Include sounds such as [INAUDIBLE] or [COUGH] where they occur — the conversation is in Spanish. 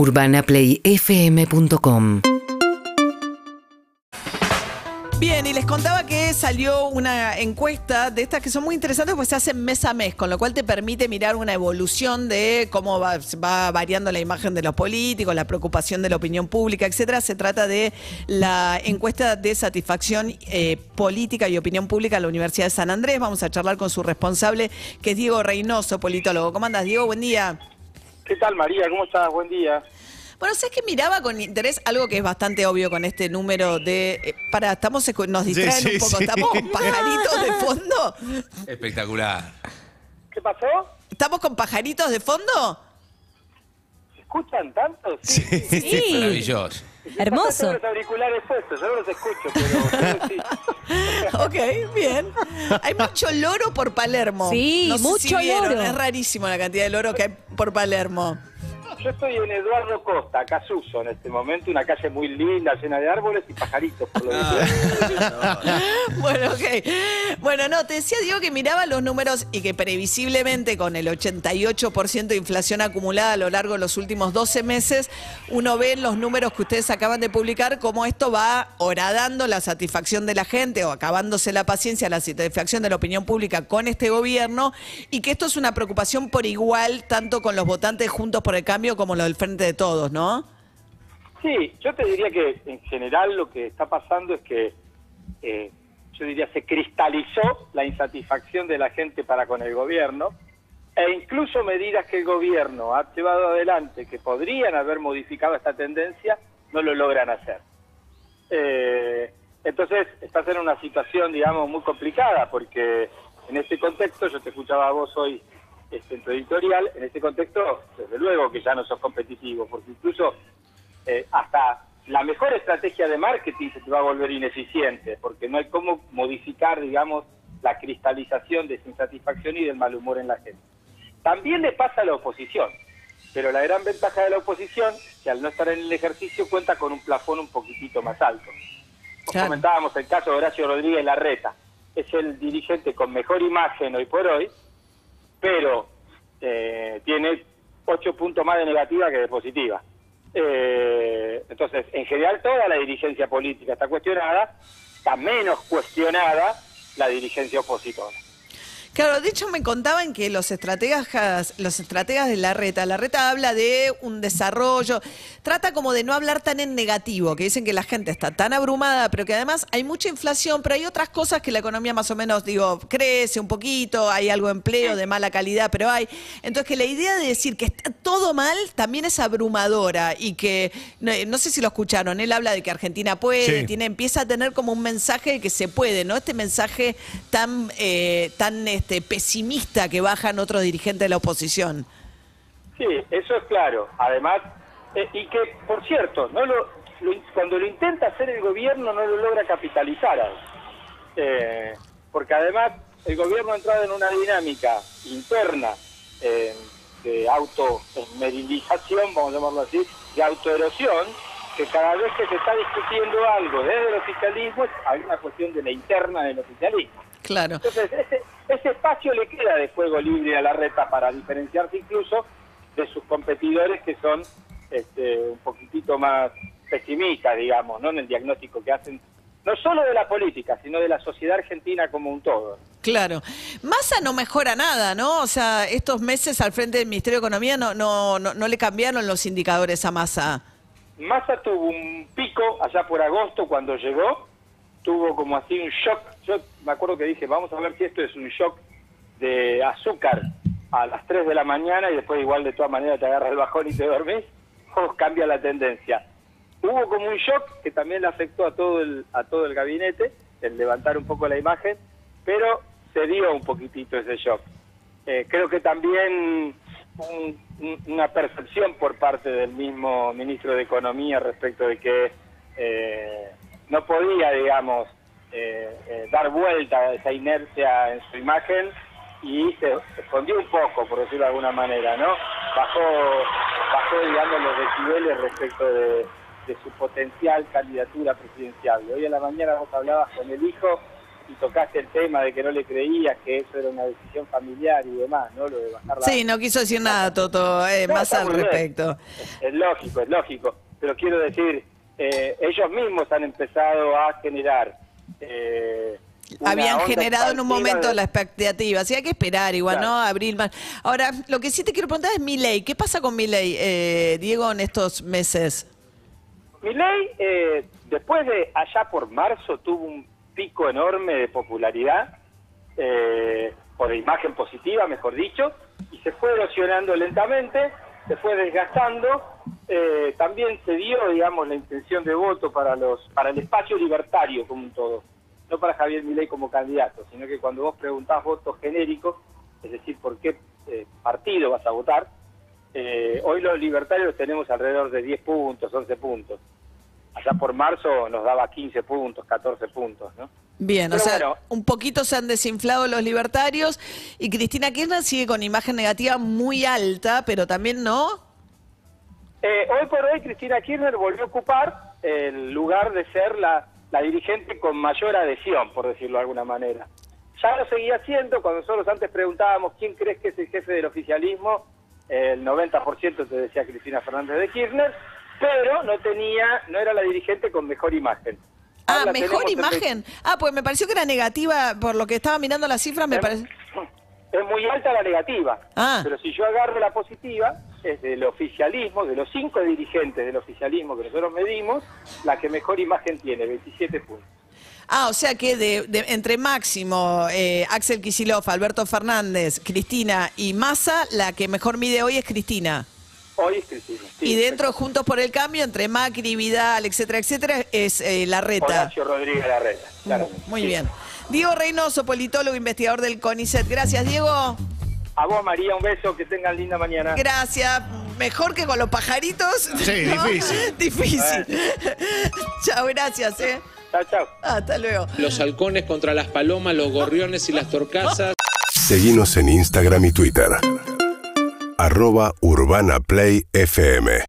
UrbanaPlayFM.com Bien, y les contaba que salió una encuesta de estas que son muy interesantes porque se hacen mes a mes, con lo cual te permite mirar una evolución de cómo va, va variando la imagen de los políticos, la preocupación de la opinión pública, etcétera. Se trata de la encuesta de satisfacción eh, política y opinión pública de la Universidad de San Andrés. Vamos a charlar con su responsable, que es Diego Reynoso, politólogo. ¿Cómo andas, Diego? Buen día. ¿Qué tal, María? ¿Cómo estás? Buen día. Bueno, sé que miraba con interés algo que es bastante obvio con este número de. eh, para, estamos escu- nos distraen Sí, sí, un poco. sí. ¿Estamos con pajaritos de fondo? Espectacular. ¿Qué pasó? ¿Estamos con pajaritos de fondo? ¿Se escuchan tanto? Sí, Sí. maravilloso. [LAUGHS] Hermoso. Tengo los auriculares puestos, yo no los escucho, pero [LAUGHS] sí. Ok, bien. Hay mucho loro por Palermo. Sí, No sé mucho si vieron, loro. Es rarísimo la cantidad de loro que hay por Palermo. Yo estoy en Eduardo Costa, Casuso, en este momento, una calle muy linda, llena de árboles y pajaritos, por lo Ah. visto. [LAUGHS] Bueno, ok. Bueno, no, te decía, Diego, que miraba los números y que previsiblemente con el 88% de inflación acumulada a lo largo de los últimos 12 meses, uno ve en los números que ustedes acaban de publicar cómo esto va horadando la satisfacción de la gente o acabándose la paciencia, la satisfacción de la opinión pública con este gobierno y que esto es una preocupación por igual tanto con los votantes juntos por el cambio como los del frente de todos, ¿no? Sí, yo te diría que en general lo que está pasando es que, eh, yo diría, se cristalizó la insatisfacción de la gente para con el gobierno e incluso medidas que el gobierno ha llevado adelante que podrían haber modificado esta tendencia, no lo logran hacer. Eh, entonces, estás en una situación, digamos, muy complicada porque en este contexto, yo te escuchaba a vos hoy en tu editorial, en este contexto, desde luego que ya no sos competitivo, porque incluso eh, hasta la mejor estrategia de marketing se te va a volver ineficiente, porque no hay cómo modificar, digamos, la cristalización de esa insatisfacción y del mal humor en la gente. También le pasa a la oposición, pero la gran ventaja de la oposición, que al no estar en el ejercicio cuenta con un plafón un poquitito más alto. Claro. Comentábamos el caso de Horacio Rodríguez Larreta, es el dirigente con mejor imagen hoy por hoy, pero eh, tiene ocho puntos más de negativa que de positiva. Eh, entonces, en general, toda la dirigencia política está cuestionada, está menos cuestionada la dirigencia opositora. Claro, de hecho me contaban que los estrategas, los estrategas de la reta, la reta habla de un desarrollo, trata como de no hablar tan en negativo, que dicen que la gente está tan abrumada, pero que además hay mucha inflación, pero hay otras cosas que la economía más o menos, digo, crece un poquito, hay algo de empleo de mala calidad, pero hay. Entonces que la idea de decir que está todo mal también es abrumadora y que, no, no sé si lo escucharon, él habla de que Argentina puede, Sí. tiene, empieza a tener como un mensaje de que se puede, ¿no? Este mensaje tan, eh, tan este, pesimista que bajan otros dirigentes de la oposición. Sí, eso es claro. Además, eh, y que, por cierto, no lo, lo- cuando lo intenta hacer el gobierno no lo logra capitalizar. Eh, porque además el gobierno ha entrado en una dinámica interna eh, de automerilización, vamos a llamarlo así, de autoerosión, que cada vez que se está discutiendo algo desde el oficialismo, hay una cuestión de la interna del oficialismo. Claro. Entonces, ese, ese espacio le queda de juego libre a la reta para diferenciarse incluso de sus competidores que son este, un poquitito más pesimistas, digamos, ¿no? en el diagnóstico que hacen, no solo de la política, sino de la sociedad argentina como un todo. Claro. Massa no mejora nada, ¿no? O sea, estos meses al frente del Ministerio de Economía no, no, no, no le cambiaron los indicadores a Massa. Massa tuvo un pico allá por agosto cuando llegó, tuvo como así un shock. Yo me acuerdo que dije, vamos a ver si esto es un shock de azúcar a las 3 de la mañana y después igual de todas maneras te agarra el bajón y te dormís, o cambia la tendencia. Hubo como un shock que también le afectó a todo el, a todo el gabinete, el levantar un poco la imagen, pero se dio un poquitito ese shock. Eh, creo que también un- un- una percepción por parte del mismo ministro de Economía respecto de que eh, no podía, digamos, eh, eh, dar vuelta a esa inercia en su imagen y se, escondió un poco, por decirlo de alguna manera, ¿no? Bajó, bajó digamos, los decibeles respecto de, de su potencial candidatura presidencial. Y hoy en la mañana vos hablabas con el hijo y tocaste el tema de que no le creías que eso era una decisión familiar y demás, ¿no? Lo de bajar la... Sí, no quiso decir nada, Toto, eh, No, más al respecto. Es lógico, es lógico. Pero quiero decir, eh, ellos mismos han empezado a generar. Eh, Habían generado en un momento de- la expectativa. Sí, hay que esperar igual, Claro. ¿no? Abril más. Ahora, lo que sí te quiero preguntar es mi ley. ¿Qué pasa con mi ley, eh, Diego, en estos meses? Milei, eh, después de allá por marzo, tuvo un pico enorme de popularidad, eh, o de imagen positiva, mejor dicho, y se fue erosionando lentamente, se fue desgastando. Eh, también se dio, digamos, la intención de voto para los para el espacio libertario como un todo, no para Javier Milei como candidato, sino que cuando vos preguntás votos genéricos, es decir, por qué eh, partido vas a votar, eh, hoy los libertarios tenemos alrededor de 10 puntos, 11 puntos. Allá por marzo nos daba 15 puntos, 14 puntos, ¿no? Bien, o sea, bueno. un poquito se han desinflado los libertarios y Cristina Kirchner sigue con imagen negativa muy alta, pero también no. Eh, hoy por hoy Cristina Kirchner volvió a ocupar el lugar de ser la, la dirigente con mayor adhesión, por decirlo de alguna manera. Ya lo seguía haciendo, cuando nosotros antes preguntábamos quién crees que es el jefe del oficialismo, el 90% te decía Cristina Fernández de Kirchner, pero no tenía, no era la dirigente con mejor imagen. Ah, Ahora mejor imagen. Ah, pues me pareció que era negativa, por lo que estaba mirando las cifras, me parece. es muy alta la negativa. Ah. Pero si yo agarro la positiva, es del oficialismo, de los cinco dirigentes del oficialismo que nosotros medimos, la que mejor imagen tiene, 27 puntos. Ah, o sea que de, de- entre Máximo, eh, Axel Kicillof, Alberto Fernández, Cristina y Massa, la que mejor mide hoy es Cristina. Hoy es Cristina. sí, y dentro, Juntos por el Cambio, entre Macri, Vidal, etcétera, etcétera, es eh, Larreta. Horacio Rodríguez Larreta. claramente. Muy Sí. bien. Diego Reynoso, politólogo, investigador del CONICET. Gracias, Diego. A vos, María, un beso, que tengan linda mañana. Gracias. Mejor que con los pajaritos. Sí, difícil. difícil. [LAUGHS] Chao, gracias, ¿eh? Chao, chao. Hasta luego. Los halcones contra las palomas, los gorriones y las torcasas. Seguinos en Instagram y Twitter. Arroba Urbana Play FM.